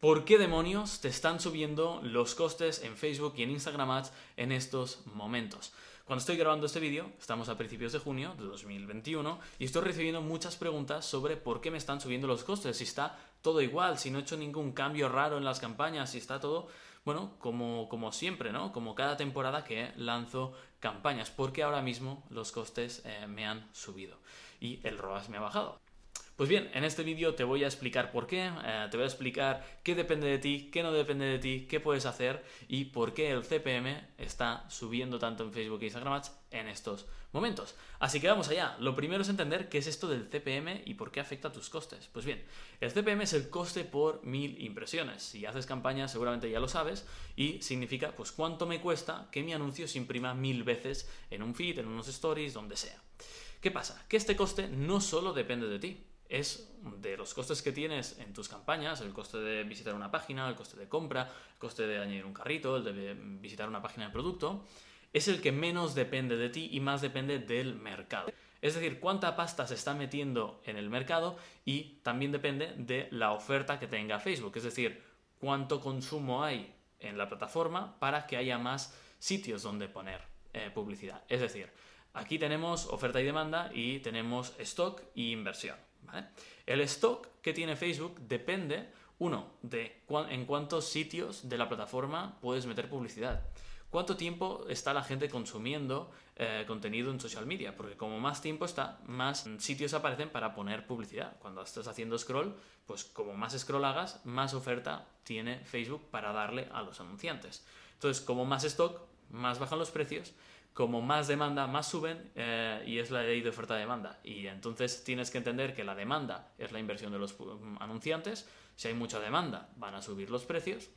¿Por qué demonios te están subiendo los costes en Facebook y en Instagram Ads en estos momentos? Cuando estoy grabando este vídeo, estamos a principios de junio de 2021 y estoy recibiendo muchas preguntas sobre por qué me están subiendo los costes, si está todo igual, si no he hecho ningún cambio raro en las campañas, si está todo, bueno, como, como siempre, ¿no? Como cada temporada que lanzo campañas, porque ahora mismo los costes eh, me han subido y el ROAS me ha bajado. Pues bien, en este vídeo te voy a explicar por qué, eh, te voy a explicar qué depende de ti, qué no depende de ti, qué puedes hacer y por qué el CPM está subiendo tanto en Facebook e Instagram Ads en estos momentos. Así que vamos allá. Lo primero es entender qué es esto del CPM y por qué afecta a tus costes. Pues bien, el CPM es el coste por mil impresiones. Si haces campañas seguramente ya lo sabes y significa pues cuánto me cuesta que mi anuncio se imprima mil veces en un feed, en unos stories, donde sea. ¿Qué pasa? Que este coste no solo depende de ti es de los costes que tienes en tus campañas, el coste de visitar una página, el coste de compra, el coste de añadir un carrito, el de visitar una página de producto, es el que menos depende de ti y más depende del mercado. Es decir, cuánta pasta se está metiendo en el mercado y también depende de la oferta que tenga Facebook, es decir, cuánto consumo hay en la plataforma para que haya más sitios donde poner eh, publicidad. Es decir, aquí tenemos oferta y demanda y tenemos stock y inversión. El stock que tiene Facebook depende, uno, de en cuántos sitios de la plataforma puedes meter publicidad. ¿Cuánto tiempo está la gente consumiendo eh, contenido en social media? Porque como más tiempo está, más sitios aparecen para poner publicidad. Cuando estás haciendo scroll, pues como más scroll hagas, más oferta tiene Facebook para darle a los anunciantes. Entonces, como más stock, más bajan los precios como más demanda, más suben eh, y es la ley de oferta-demanda. Y entonces tienes que entender que la demanda es la inversión de los anunciantes. Si hay mucha demanda, van a subir los precios.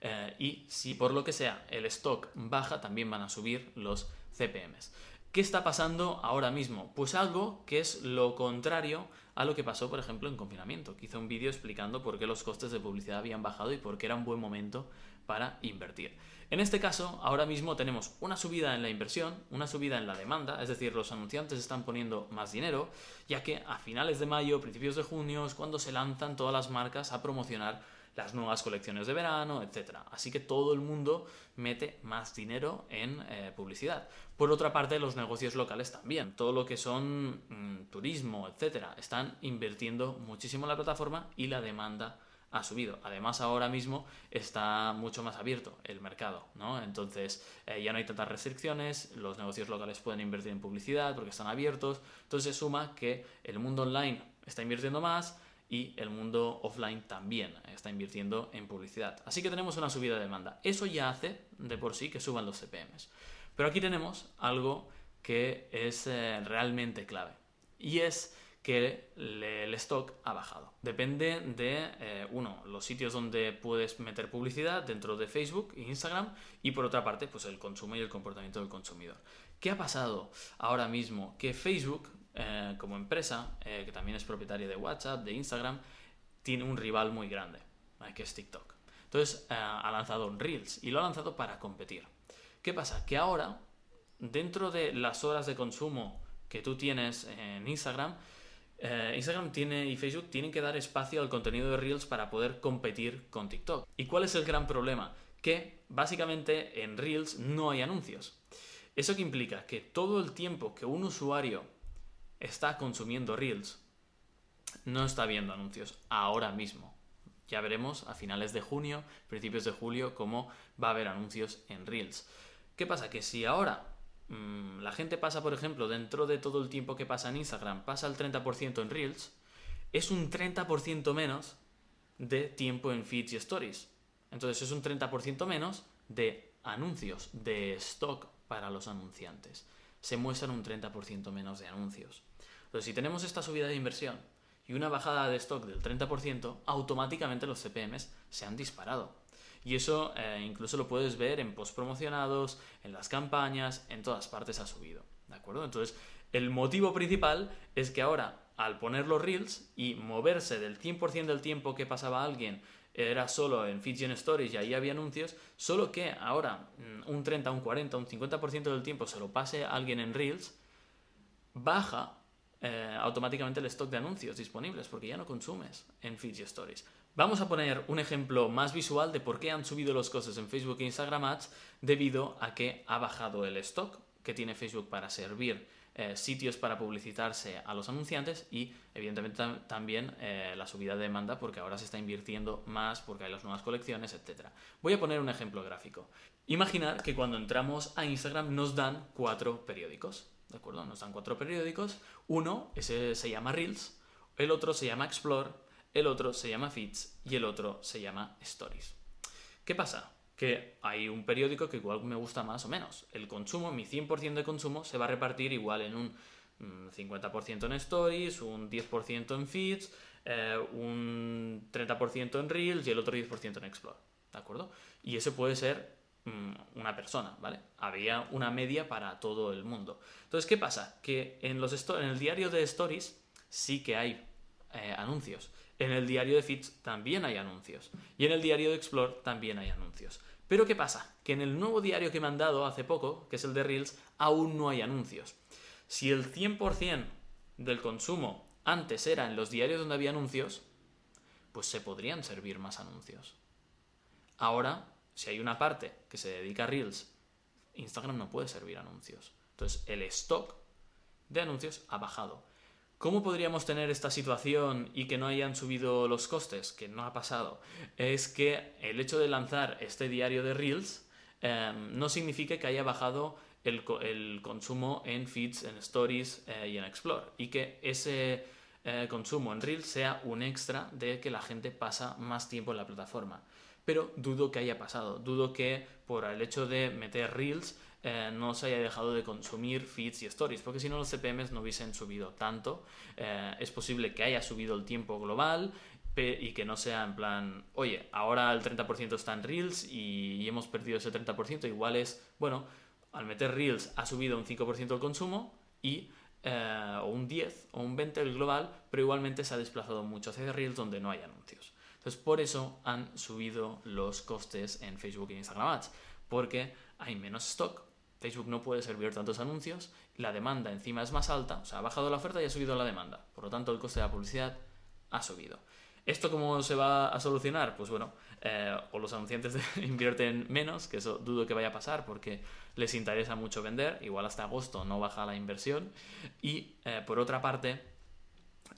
Eh, y si por lo que sea el stock baja, también van a subir los CPMs. ¿Qué está pasando ahora mismo? Pues algo que es lo contrario a lo que pasó, por ejemplo, en confinamiento. Que hice un vídeo explicando por qué los costes de publicidad habían bajado y por qué era un buen momento para invertir. En este caso, ahora mismo tenemos una subida en la inversión, una subida en la demanda, es decir, los anunciantes están poniendo más dinero, ya que a finales de mayo, principios de junio es cuando se lanzan todas las marcas a promocionar las nuevas colecciones de verano, etc. Así que todo el mundo mete más dinero en eh, publicidad. Por otra parte, los negocios locales también. Todo lo que son mm, turismo, etc. Están invirtiendo muchísimo en la plataforma y la demanda ha subido. Además, ahora mismo está mucho más abierto el mercado, ¿no? Entonces, eh, ya no hay tantas restricciones, los negocios locales pueden invertir en publicidad porque están abiertos. Entonces, se suma que el mundo online está invirtiendo más, y el mundo offline también está invirtiendo en publicidad. Así que tenemos una subida de demanda. Eso ya hace de por sí que suban los CPMs. Pero aquí tenemos algo que es eh, realmente clave y es que el stock ha bajado. Depende de, eh, uno, los sitios donde puedes meter publicidad dentro de Facebook e Instagram y por otra parte, pues el consumo y el comportamiento del consumidor. ¿Qué ha pasado ahora mismo? Que Facebook eh, como empresa, eh, que también es propietaria de WhatsApp, de Instagram, tiene un rival muy grande, que es TikTok. Entonces ha lanzado un Reels y lo ha lanzado para competir. ¿Qué pasa? Que ahora, dentro de las horas de consumo que tú tienes en Instagram, Instagram tiene y Facebook tienen que dar espacio al contenido de Reels para poder competir con TikTok. ¿Y cuál es el gran problema? Que básicamente en Reels no hay anuncios. ¿Eso que implica? Que todo el tiempo que un usuario está consumiendo Reels, no está viendo anuncios ahora mismo. Ya veremos a finales de junio, principios de julio, cómo va a haber anuncios en Reels. ¿Qué pasa? Que si ahora la gente pasa, por ejemplo, dentro de todo el tiempo que pasa en Instagram, pasa el 30% en Reels, es un 30% menos de tiempo en feeds y stories. Entonces es un 30% menos de anuncios, de stock para los anunciantes. Se muestran un 30% menos de anuncios. Entonces, si tenemos esta subida de inversión y una bajada de stock del 30%, automáticamente los CPMs se han disparado. Y eso eh, incluso lo puedes ver en post promocionados, en las campañas, en todas partes ha subido. ¿De acuerdo? Entonces, el motivo principal es que ahora, al poner los reels y moverse del 100% del tiempo que pasaba alguien era solo en feeds en stories y ahí había anuncios, solo que ahora mm, un 30, un 40, un 50% del tiempo se lo pase alguien en reels, baja eh, automáticamente el stock de anuncios disponibles porque ya no consumes en feeds y stories. Vamos a poner un ejemplo más visual de por qué han subido los costes en Facebook e Instagram Ads debido a que ha bajado el stock que tiene Facebook para servir eh, sitios para publicitarse a los anunciantes y evidentemente también eh, la subida de demanda porque ahora se está invirtiendo más porque hay las nuevas colecciones, etc. Voy a poner un ejemplo gráfico. Imaginar que cuando entramos a Instagram nos dan cuatro periódicos, ¿de acuerdo? Nos dan cuatro periódicos. Uno, ese se llama Reels, el otro se llama Explore, el otro se llama Feeds y el otro se llama Stories. ¿Qué pasa? que hay un periódico que igual me gusta más o menos. El consumo, mi 100% de consumo, se va a repartir igual en un 50% mm, en stories, un 10% en feeds, eh, un 30% en reels y el otro 10% en explore. ¿De acuerdo? Y ese puede ser mm, una persona, ¿vale? Había una media para todo el mundo. Entonces, ¿qué pasa? Que en, los en el diario de stories sí que hay eh, anuncios. En el diario de feeds también hay anuncios. Y en el diario de explore también hay anuncios. Pero ¿qué pasa? Que en el nuevo diario que me han dado hace poco, que es el de Reels, aún no hay anuncios. Si el 100% del consumo antes era en los diarios donde había anuncios, pues se podrían servir más anuncios. Ahora, si hay una parte que se dedica a Reels, Instagram no puede servir anuncios. Entonces, el stock de anuncios ha bajado. ¿Cómo podríamos tener esta situación y que no hayan subido los costes? Que no ha pasado. Es que el hecho de lanzar este diario de Reels em, no significa que haya bajado el, consumo en feeds, en stories eh, y en Explore. Y que ese eh, consumo en Reels sea un extra de que la gente pasa más tiempo en la plataforma. Pero dudo que haya pasado. Dudo que por el hecho de meter Reels eh, no se haya dejado de consumir feeds y stories, porque si no los CPMs no hubiesen subido tanto. Eh, es posible que haya subido el tiempo global y que no sea en plan, oye, ahora el 30% está en Reels y, hemos perdido ese 30%, igual es, bueno, al meter Reels ha subido un 5% el consumo y eh, o un 10 o un 20 el global, pero igualmente se ha desplazado mucho hacia Reels donde no hay anuncios. Entonces, por eso han subido los costes en Facebook e Instagram Ads, porque hay menos stock, Facebook no puede servir tantos anuncios, la demanda encima es más alta, o sea, ha bajado la oferta y ha subido la demanda. Por lo tanto, el coste de la publicidad ha subido. ¿Esto cómo se va a solucionar? Pues bueno, eh, o los anunciantes invierten menos, que eso dudo que vaya a pasar porque les interesa mucho vender, igual hasta agosto no baja la inversión. Y eh, por otra parte,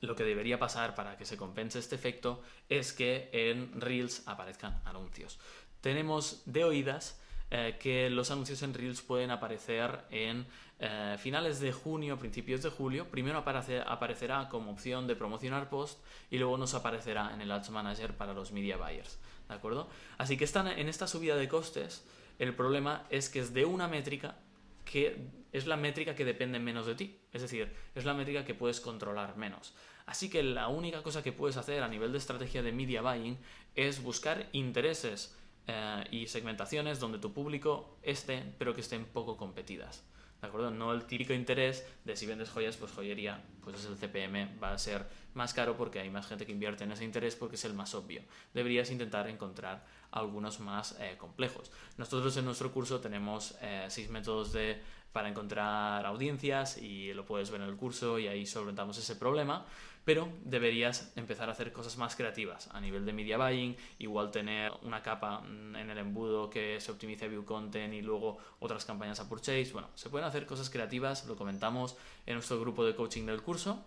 lo que debería pasar para que se compense este efecto es que en Reels aparezcan anuncios. Tenemos de oídas eh, que los anuncios en Reels pueden aparecer en eh, finales de junio, principios de julio. Primero aparecerá como opción de promocionar post y luego nos aparecerá en el Ads Manager para los media buyers. ¿De acuerdo? Así que están en esta subida de costes, el problema es que es de una métrica que es la métrica que depende menos de ti. Es decir, es la métrica que puedes controlar menos. Así que la única cosa que puedes hacer a nivel de estrategia de media buying es buscar intereses eh, y segmentaciones donde tu público esté, pero que estén poco competidas. ¿De acuerdo? No el típico interés de si vendes joyas, pues joyería, pues el CPM va a ser más caro porque hay más gente que invierte en ese interés porque es el más obvio. Deberías intentar encontrar algunos más eh, complejos. Nosotros en nuestro curso tenemos eh, seis métodos de, para encontrar audiencias y lo puedes ver en el curso y ahí solventamos ese problema pero deberías empezar a hacer cosas más creativas a nivel de media buying, igual tener una capa mm, en el embudo que se optimice view content y luego otras campañas a purchase. Bueno, se pueden hacer cosas creativas, lo comentamos en nuestro grupo de coaching del curso.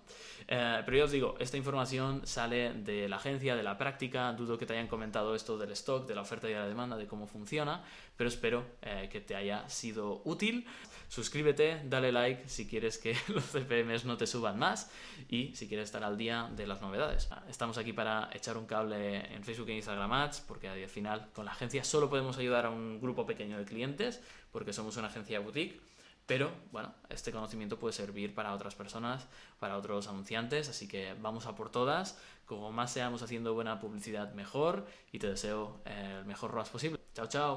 Eh, pero ya os digo, esta información sale de la agencia, de la práctica. Dudo que te hayan comentado esto del stock, de la oferta y de la demanda, de cómo funciona, pero espero eh, que te haya sido útil. Suscríbete, dale like si quieres que los CPMs no te suban más y si quieres estar al día de las novedades. Estamos aquí para echar un cable en Facebook e Instagram Ads porque al final con la agencia solo podemos ayudar a un grupo pequeño de clientes porque somos una agencia boutique. Pero bueno, este conocimiento puede servir para otras personas, para otros anunciantes, así que vamos a por todas. Como más seamos haciendo buena publicidad, mejor. Y te deseo el mejor ROAS posible. Chao, chao.